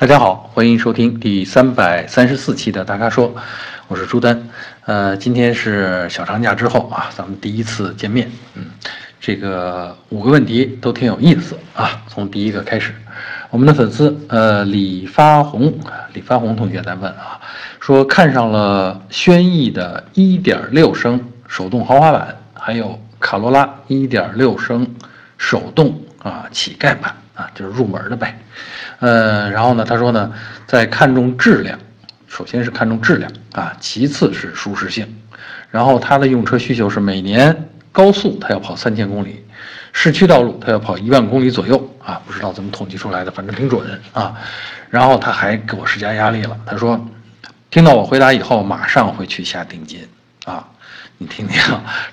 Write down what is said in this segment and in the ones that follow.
大家好，欢迎收听第三百三十四期的《大咖说》，我是朱丹。呃，今天是小长假之后啊，咱们第一次见面。嗯，这个五个问题都挺有意思啊。从第一个开始，我们的粉丝呃李发红，李发红同学在问啊，说看上了轩逸的1.6升手动豪华版，还有卡罗拉1.6升手动啊乞丐版啊，就是入门的呗。呃，然后呢，他说呢，在看重质量，首先是看重质量啊，其次是舒适性，然后他的用车需求是每年高速他要跑三千公里，市区道路他要跑一万公里左右啊，不知道怎么统计出来的，反正挺准啊。然后他还给我施加压力了，他说，听到我回答以后，马上会去下定金啊，你听听，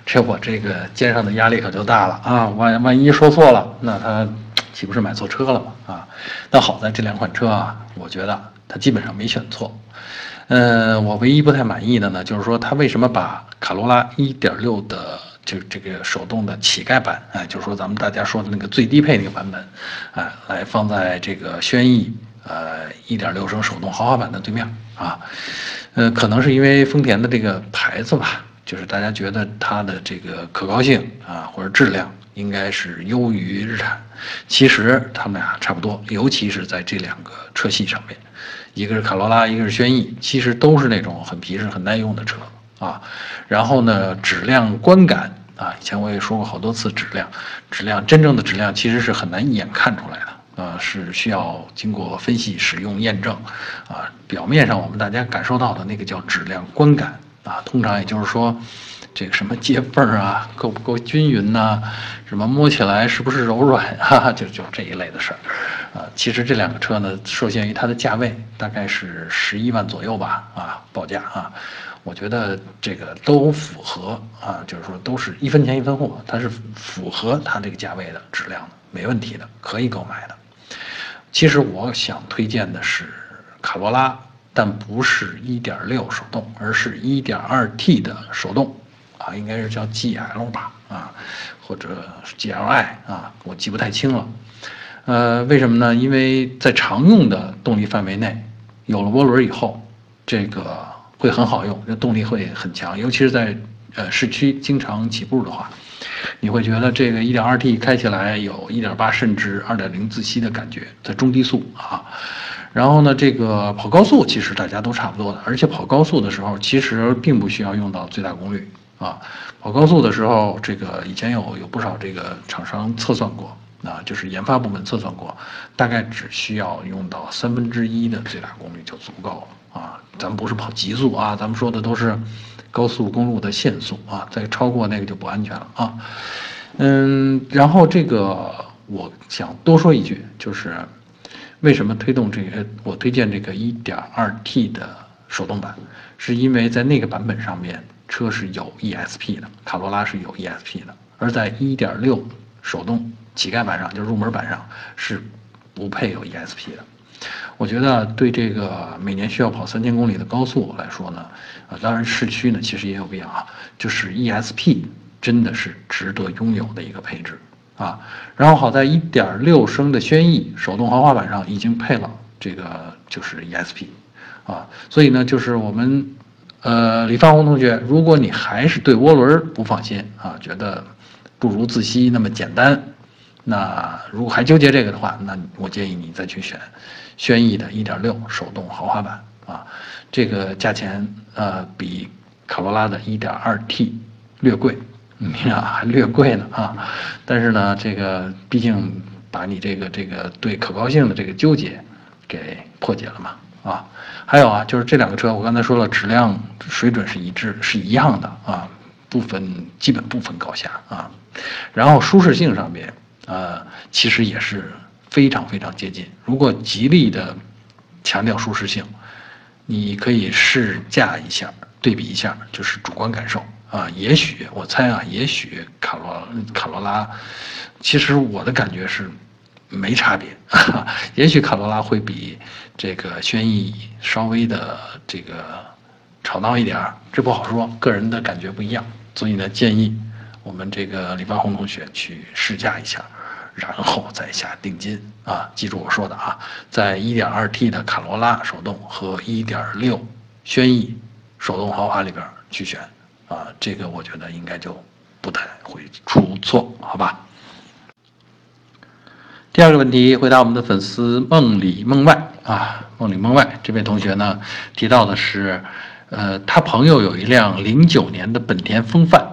这我这个肩上的压力可就大了啊，万万一说错了，那他。岂不是买错车了吗？啊，但好在这两款车啊，我觉得它基本上没选错。嗯，我唯一不太满意的呢，就是说它为什么把卡罗拉1.6的就这个手动的乞丐版，哎，就是说咱们大家说的那个最低配那个版本，哎，来放在这个轩逸呃1.6升手动豪华版的对面啊？呃，可能是因为丰田的这个牌子吧，就是大家觉得它的这个可靠性啊，或者质量。应该是优于日产，其实他们俩差不多，尤其是在这两个车系上面，一个是卡罗拉，一个是轩逸，其实都是那种很皮实、很耐用的车啊。然后呢，质量观感啊，以前我也说过好多次，质量，质量真正的质量其实是很难一眼看出来的啊，是需要经过分析、使用、验证啊。表面上我们大家感受到的那个叫质量观感啊，通常也就是说。这个什么接缝啊，够不够均匀呐？什么摸起来是不是柔软啊？就就这一类的事儿，啊，其实这两个车呢，受限于它的价位，大概是十一万左右吧，啊，报价啊，我觉得这个都符合啊，就是说都是一分钱一分货，它是符合它这个价位的质量的，没问题的，可以购买的。其实我想推荐的是卡罗拉，但不是1.6手动，而是 1.2T 的手动。啊，应该是叫 GL 吧，啊，或者 GLI 啊，我记不太清了。呃，为什么呢？因为在常用的动力范围内，有了涡轮以后，这个会很好用，这动力会很强，尤其是在呃市区经常起步的话，你会觉得这个 1.2T 开起来有1.8甚至2.0自吸的感觉，在中低速啊。然后呢，这个跑高速其实大家都差不多的，而且跑高速的时候其实并不需要用到最大功率。啊，跑高速的时候，这个以前有有不少这个厂商测算过，啊，就是研发部门测算过，大概只需要用到三分之一的最大功率就足够了啊。咱们不是跑极速啊，咱们说的都是高速公路的限速啊，再超过那个就不安全了啊。嗯，然后这个我想多说一句，就是为什么推动这个，我推荐这个 1.2T 的手动版，是因为在那个版本上面。车是有 ESP 的，卡罗拉是有 ESP 的，而在1.6手动乞丐版上，就是入门版上是不配有 ESP 的。我觉得对这个每年需要跑三千公里的高速来说呢，啊，当然市区呢其实也有必要啊，就是 ESP 真的是值得拥有的一个配置啊。然后好在1.6升的轩逸手动豪华版上已经配了这个就是 ESP 啊，所以呢就是我们。呃，李发红同学，如果你还是对涡轮不放心啊，觉得不如自吸那么简单，那如果还纠结这个的话，那我建议你再去选轩逸的1.6手动豪华版啊，这个价钱呃比卡罗拉的 1.2T 略贵，你看 还略贵呢啊，但是呢，这个毕竟把你这个这个对可靠性的这个纠结给破解了嘛。啊，还有啊，就是这两个车，我刚才说了，质量水准是一致，是一样的啊，不分基本不分高下啊。然后舒适性上面，呃，其实也是非常非常接近。如果极力的强调舒适性，你可以试驾一下，对比一下，就是主观感受啊。也许我猜啊，也许卡罗卡罗拉，其实我的感觉是。没差别，也许卡罗拉会比这个轩逸稍微的这个吵闹一点儿，这不好说，个人的感觉不一样。所以呢，建议我们这个李发红同学去试驾一下，然后再下定金啊。记住我说的啊，在 1.2T 的卡罗拉手动和1.6轩逸手动豪华里边去选啊，这个我觉得应该就不太会出错，好吧？第二个问题，回答我们的粉丝梦里梦外啊，梦里梦外这位同学呢提到的是，呃，他朋友有一辆零九年的本田锋范，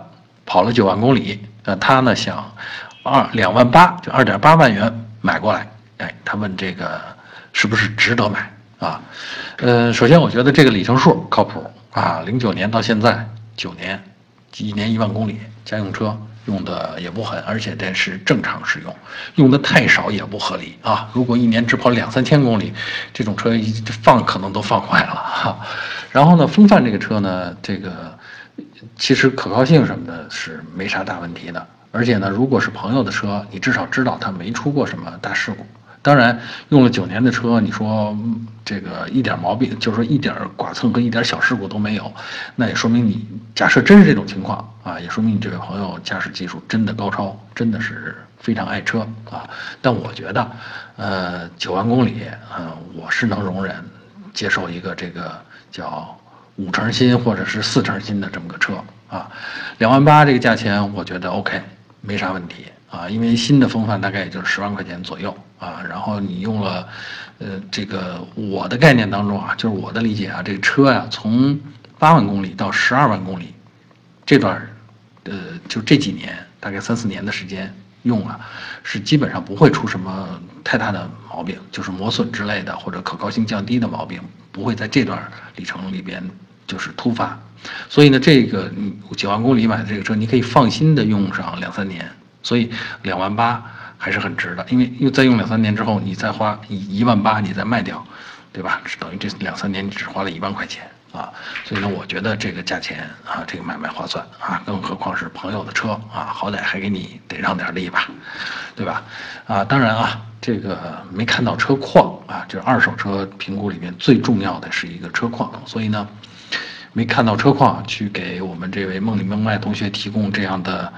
跑了九万公里，呃，他呢想二两万八，就二点八万元买过来，哎，他问这个是不是值得买啊？呃，首先我觉得这个里程数靠谱啊，零九年到现在九年，一年一万公里家用车。用的也不狠，而且这是正常使用，用的太少也不合理啊！如果一年只跑两三千公里，这种车放可能都放坏了哈。然后呢，风范这个车呢，这个其实可靠性什么的是没啥大问题的，而且呢，如果是朋友的车，你至少知道他没出过什么大事故。当然，用了九年的车，你说这个一点毛病，就是说一点剐蹭和一点小事故都没有，那也说明你假设真是这种情况啊，也说明你这位朋友驾驶技术真的高超，真的是非常爱车啊。但我觉得，呃，九万公里，嗯，我是能容忍接受一个这个叫五成新或者是四成新的这么个车啊。两万八这个价钱，我觉得 OK，没啥问题。啊，因为新的风范大概也就是十万块钱左右啊，然后你用了，呃，这个我的概念当中啊，就是我的理解啊，这个车呀，从八万公里到十二万公里，这段，呃，就这几年大概三四年的时间用了，是基本上不会出什么太大的毛病，就是磨损之类的或者可靠性降低的毛病，不会在这段里程里边就是突发，所以呢，这个你九万公里买的这个车，你可以放心的用上两三年。所以两万八还是很值的，因为又再用两三年之后，你再花一一万八，你再卖掉，对吧？等于这两三年你只花了一万块钱啊。所以呢，我觉得这个价钱啊，这个买卖划算啊，更何况是朋友的车啊，好歹还给你得让点利吧，对吧？啊，当然啊，这个没看到车况啊，就是二手车评估里面最重要的是一个车况，所以呢，没看到车况去给我们这位梦里梦外同学提供这样的。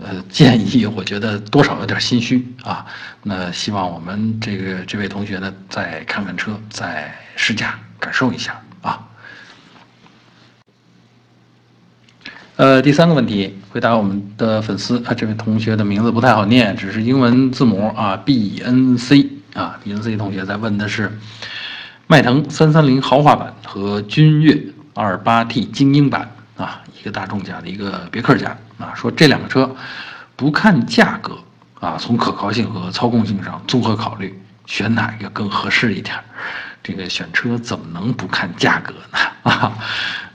呃，建议我觉得多少有点心虚啊。那希望我们这个这位同学呢，再看看车，再试驾感受一下啊。呃，第三个问题，回答我们的粉丝啊，这位同学的名字不太好念，只是英文字母啊，B N C 啊，B N C 同学在问的是迈腾三三零豪华版和君越二八 T 精英版啊，一个大众家的一个别克家。啊，说这两个车，不看价格啊，从可靠性和操控性上综合考虑，选哪一个更合适一点？这个选车怎么能不看价格呢？啊，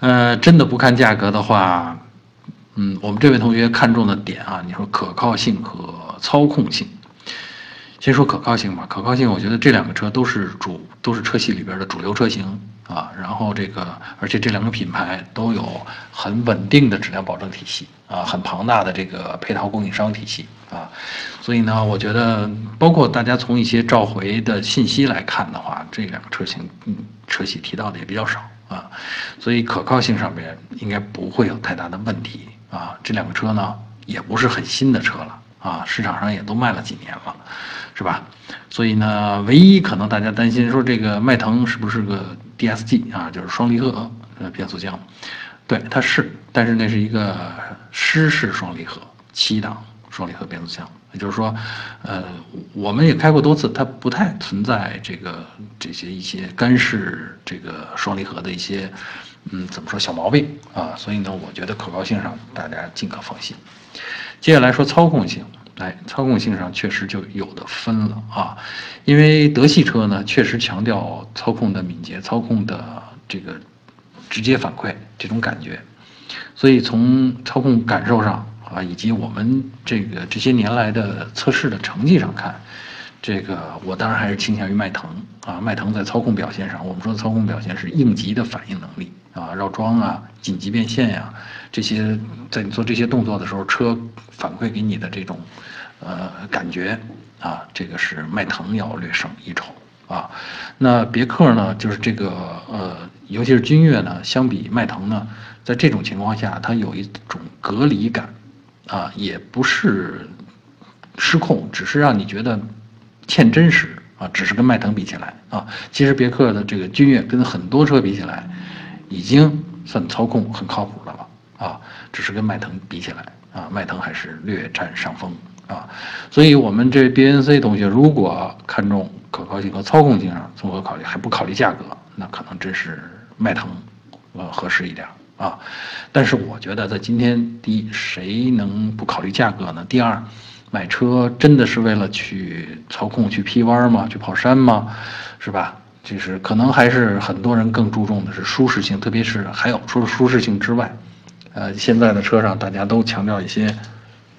呃，真的不看价格的话，嗯，我们这位同学看中的点啊，你说可靠性和操控性。先说可靠性吧，可靠性，我觉得这两个车都是主，都是车系里边的主流车型啊。然后这个，而且这两个品牌都有很稳定的质量保证体系啊，很庞大的这个配套供应商体系啊。所以呢，我觉得，包括大家从一些召回的信息来看的话，这两个车型，嗯，车系提到的也比较少啊。所以可靠性上面应该不会有太大的问题啊。这两个车呢，也不是很新的车了啊，市场上也都卖了几年了。是吧？所以呢，唯一可能大家担心说这个迈腾是不是个 DSG 啊，就是双离合变速箱？对，它是，但是那是一个湿式双离合七档双离合变速箱，也就是说，呃，我们也开过多次，它不太存在这个这些一些干式这个双离合的一些嗯怎么说小毛病啊？所以呢，我觉得可靠性上大家尽可放心。接下来说操控性。哎，操控性上确实就有的分了啊，因为德系车呢确实强调操控的敏捷、操控的这个直接反馈这种感觉，所以从操控感受上啊，以及我们这个这些年来的测试的成绩上看，这个我当然还是倾向于迈腾啊。迈腾在操控表现上，我们说操控表现是应急的反应能力啊，绕桩啊、紧急变线呀这些，在你做这些动作的时候，车反馈给你的这种。呃，感觉啊，这个是迈腾要略胜一筹啊。那别克呢，就是这个呃，尤其是君越呢，相比迈腾呢，在这种情况下，它有一种隔离感啊，也不是失控，只是让你觉得欠真实啊，只是跟迈腾比起来啊，其实别克的这个君越跟很多车比起来，已经算操控很靠谱的了，只是跟迈腾比起来啊，迈腾还是略占上风啊，所以我们这 BNC 同学如果看重可靠性和操控性上综合考虑，还不考虑价格，那可能真是迈腾呃合适一点。啊，但是我觉得在今天，第一，谁能不考虑价格呢？第二，买车真的是为了去操控、去劈弯吗？去跑山吗？是吧？就是可能还是很多人更注重的是舒适性，特别是还有除了舒适性之外，呃，现在的车上大家都强调一些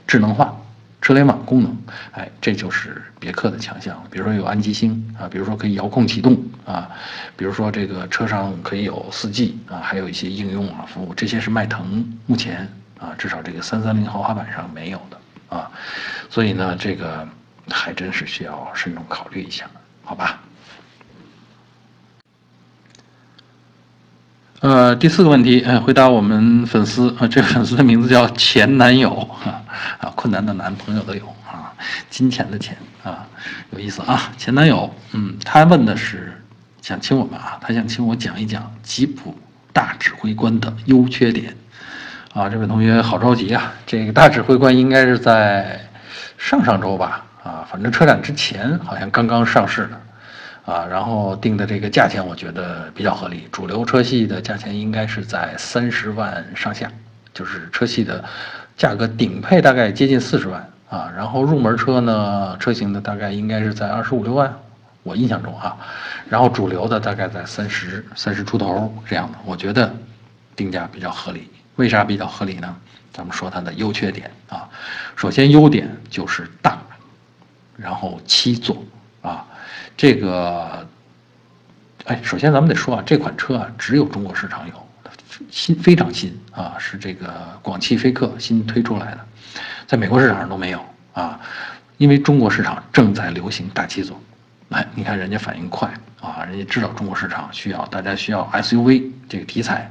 智能化。车联网功能，哎，这就是别克的强项。比如说有安吉星啊，比如说可以遥控启动啊，比如说这个车上可以有四 G 啊，还有一些应用啊服务，这些是迈腾目前啊，至少这个三三零豪华版上没有的啊。所以呢，这个还真是需要慎重考虑一下，好吧？呃，第四个问题，呃，回答我们粉丝啊，这个粉丝的名字叫前男友啊，啊，困难的男朋友的友啊，金钱的钱啊，有意思啊，前男友，嗯，他问的是想请我们啊，他想请我讲一讲吉普大指挥官的优缺点啊，这位同学好着急啊，这个大指挥官应该是在上上周吧，啊，反正车展之前好像刚刚上市的。啊，然后定的这个价钱我觉得比较合理，主流车系的价钱应该是在三十万上下，就是车系的价格，顶配大概接近四十万啊，然后入门车呢，车型的大概应该是在二十五六万，我印象中啊，然后主流的大概在三十三十出头这样的，我觉得定价比较合理。为啥比较合理呢？咱们说它的优缺点啊，首先优点就是大，然后七座。这个，哎，首先咱们得说啊，这款车啊，只有中国市场有，新非常新啊，是这个广汽菲克新推出来的，在美国市场上都没有啊，因为中国市场正在流行大七座，哎，你看人家反应快啊，人家知道中国市场需要，大家需要 SUV 这个题材，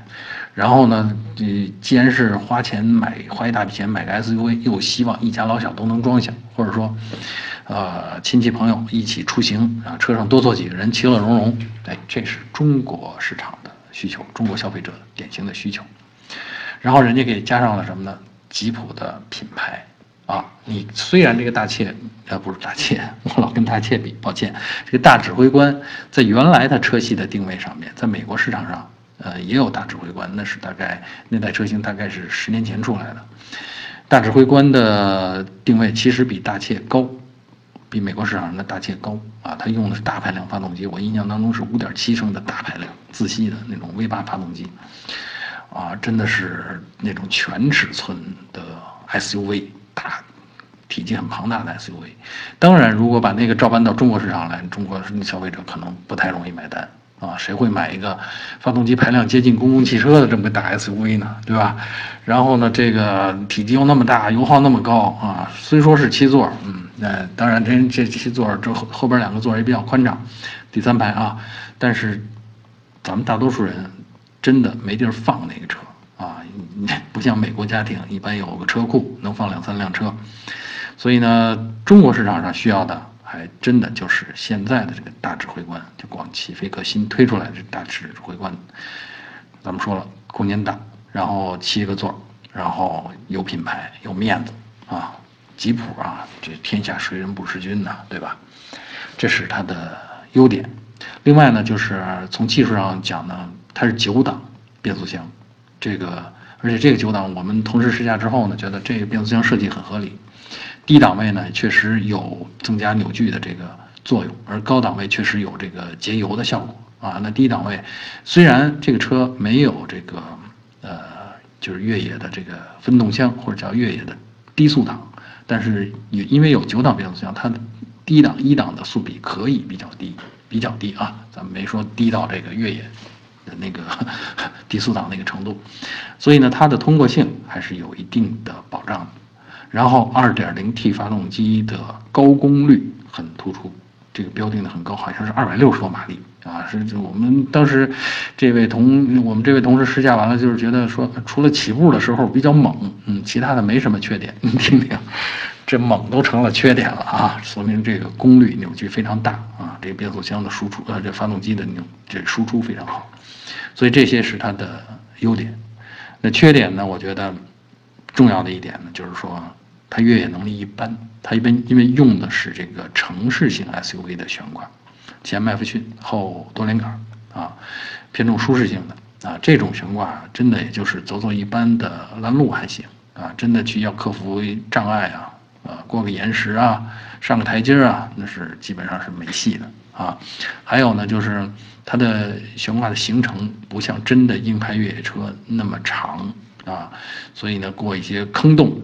然后呢，这既然是花钱买花一大笔钱买个 SUV，又希望一家老小都能装下，或者说。呃，亲戚朋友一起出行啊，车上多坐几个人，其乐融融。哎，这是中国市场的需求，中国消费者典型的需求。然后人家给加上了什么呢？吉普的品牌啊，你虽然这个大切呃不是大切，我老跟大切比，抱歉。这个大指挥官在原来的车系的定位上面，在美国市场上呃也有大指挥官，那是大概那代车型大概是十年前出来的。大指挥官的定位其实比大切高。比美国市场上的大切高啊，它用的是大排量发动机，我印象当中是五点七升的大排量自吸的那种 V 八发动机，啊，真的是那种全尺寸的 SUV，大体积很庞大的 SUV。当然，如果把那个照搬到中国市场来，中国消费者可能不太容易买单啊，谁会买一个发动机排量接近公共汽车的这么个大 SUV 呢？对吧？然后呢，这个体积又那么大，油耗那么高啊，虽说是七座，嗯。呃，当然，这这七座这后后边两个座也比较宽敞，第三排啊，但是咱们大多数人真的没地儿放那个车啊，不像美国家庭一般有个车库能放两三辆车，所以呢，中国市场上需要的还真的就是现在的这个大指挥官，就广汽菲克新推出来的大指挥官，咱们说了，空间大，然后七个座，然后有品牌有面子啊。吉普啊，这天下谁人不识君呢？对吧？这是它的优点。另外呢，就是从技术上讲呢，它是九档变速箱，这个而且这个九档我们同时试驾之后呢，觉得这个变速箱设计很合理。低档位呢，确实有增加扭矩的这个作用，而高档位确实有这个节油的效果啊。那低档位虽然这个车没有这个呃，就是越野的这个分动箱或者叫越野的低速档。但是也因为有九档变速箱，它的低档一档的速比可以比较低，比较低啊，咱们没说低到这个越野的那个低速档那个程度，所以呢，它的通过性还是有一定的保障的。然后 2.0T 发动机的高功率很突出，这个标定的很高，好像是260多马力。啊，是就我们当时这位同我们这位同事试驾完了，就是觉得说，除了起步的时候比较猛，嗯，其他的没什么缺点。你听听，这猛都成了缺点了啊，说明这个功率扭矩非常大啊，这个变速箱的输出呃，这发动机的扭这输出非常好，所以这些是它的优点。那缺点呢？我觉得重要的一点呢，就是说它越野能力一般，它一般因为用的是这个城市型 SUV 的悬挂，前麦弗逊后多连杆啊，偏重舒适性的啊，这种悬挂真的也就是走走一般的拦路还行啊，真的去要克服障碍啊。啊，过个岩石啊，上个台阶啊，那是基本上是没戏的啊。还有呢，就是它的悬挂的行程不像真的硬派越野车那么长啊，所以呢，过一些坑洞，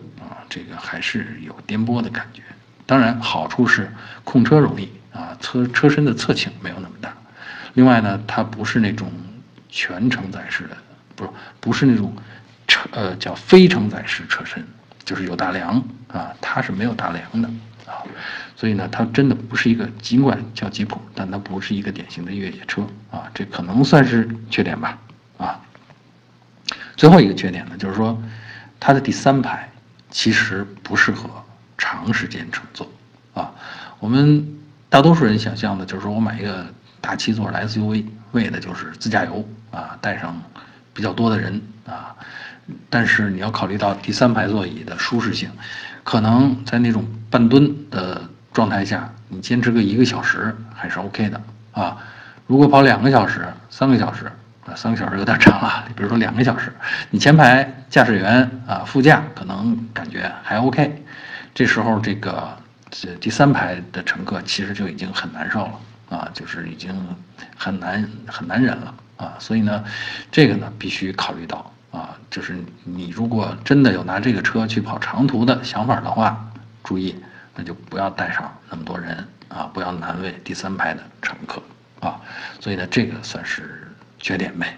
这个还是有颠簸的感觉。当然，好处是控车容易啊，车车身的侧倾没有那么大。另外呢，它不是那种全承载式的，不是不是那种车呃叫非承载式车身。就是有大梁啊，它是没有大梁的啊，所以呢，它真的不是一个，尽管叫吉普，但它不是一个典型的越野车啊，这可能算是缺点吧啊。最后一个缺点呢，就是说它的第三排其实不适合长时间乘坐啊。我们大多数人想象的就是说我买一个大七座的 SUV，为的就是自驾游啊，带上比较多的人啊。但是你要考虑到第三排座椅的舒适性，可能在那种半蹲的状态下，你坚持个一个小时还是 OK 的啊。如果跑两个小时、三个小时三个小时有点长了。比如说两个小时，你前排驾驶员啊、副驾可能感觉还 OK，这时候这个这第三排的乘客其实就已经很难受了啊，就是已经很难很难忍了啊。所以呢，这个呢必须考虑到。啊，就是你如果真的有拿这个车去跑长途的想法的话，注意，那就不要带上那么多人啊，不要难为第三排的乘客啊。所以呢，这个算是缺点呗，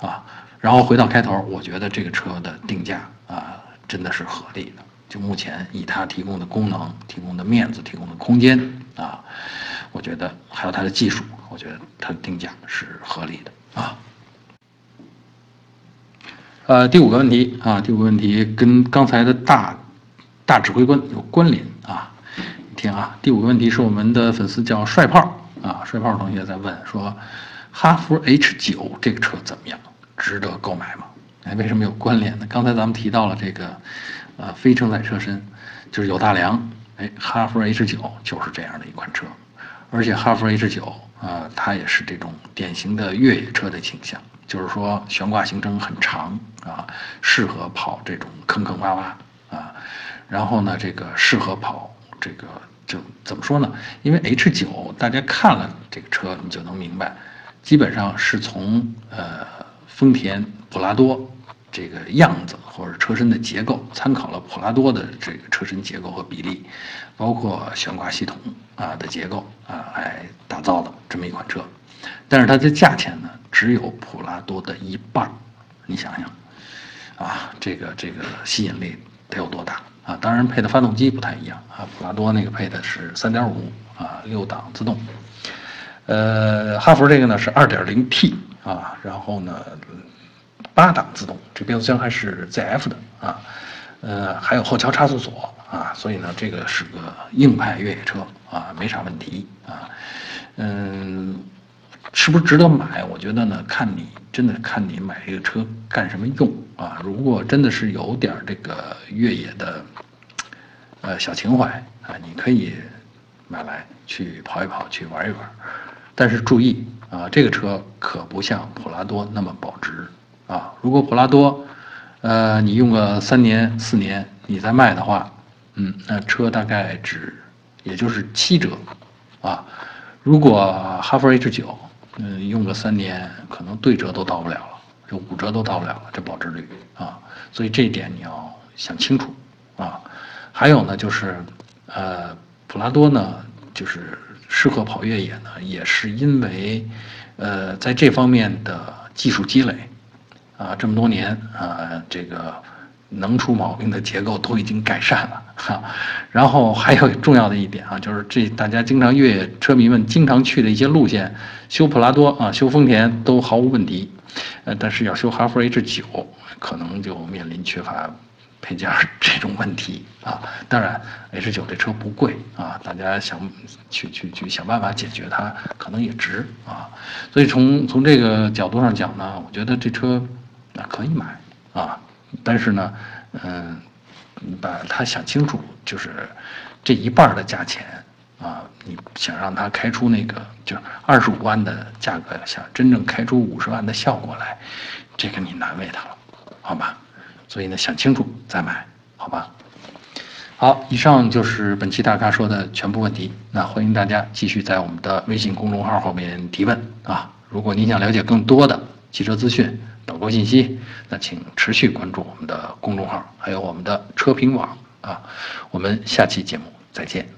啊。然后回到开头，我觉得这个车的定价啊，真的是合理的。就目前以它提供的功能、提供的面子、提供的空间啊，我觉得还有它的技术，我觉得它的定价是合理的啊。呃，第五个问题啊，第五个问题跟刚才的大大指挥官有关联啊。听啊，第五个问题是我们的粉丝叫帅炮啊，帅炮同学在问说，哈弗 H 九这个车怎么样？值得购买吗？哎，为什么有关联呢？刚才咱们提到了这个，呃，非承载车身，就是有大梁。哎，哈弗 H 九就是这样的一款车，而且哈弗 H 九啊，它也是这种典型的越野车的倾向。就是说悬挂行程很长啊，适合跑这种坑坑洼洼啊，然后呢，这个适合跑这个就怎么说呢？因为 H 九大家看了这个车，你就能明白，基本上是从呃丰田普拉多这个样子或者车身的结构，参考了普拉多的这个车身结构和比例，包括悬挂系统啊的结构啊来打造的这么一款车，但是它的价钱呢？只有普拉多的一半你想想，啊，这个这个吸引力得有多大啊？当然配的发动机不太一样啊，普拉多那个配的是三点五啊六档自动，呃，哈弗这个呢是二点零 T 啊，然后呢八档自动，这变速箱还是 ZF 的啊，呃，还有后桥差速锁啊，所以呢这个是个硬派越野车啊，没啥问题啊，嗯。是不是值得买？我觉得呢，看你真的看你买这个车干什么用啊。如果真的是有点这个越野的，呃小情怀啊，你可以买来去跑一跑，去玩一玩。但是注意啊，这个车可不像普拉多那么保值啊。如果普拉多，呃，你用个三年四年你再卖的话，嗯，那车大概只也就是七折啊。如果哈弗 H 九。嗯，用个三年，可能对折都到不了了，这五折都到不了了，这保值率啊，所以这一点你要想清楚啊。还有呢，就是呃，普拉多呢，就是适合跑越野呢，也是因为呃，在这方面的技术积累啊，这么多年啊，这个。能出毛病的结构都已经改善了哈，然后还有重要的一点啊，就是这大家经常越野车迷们经常去的一些路线，修普拉多啊，修丰田都毫无问题，呃，但是要修哈弗 H 九，可能就面临缺乏配件这种问题啊。当然，H 九这车不贵啊，大家想去去去想办法解决它，可能也值啊。所以从从这个角度上讲呢，我觉得这车啊可以买啊，但是呢，嗯，把它想清楚，就是这一半的价钱啊，你想让它开出那个就是二十五万的价格，想真正开出五十万的效果来，这个你难为他了，好吧？所以呢，想清楚再买，好吧？好，以上就是本期大咖说的全部问题。那欢迎大家继续在我们的微信公众号后面提问啊！如果您想了解更多的汽车资讯、导购信息，那请持续关注我们的公众号，还有我们的车评网啊！我们下期节目再见。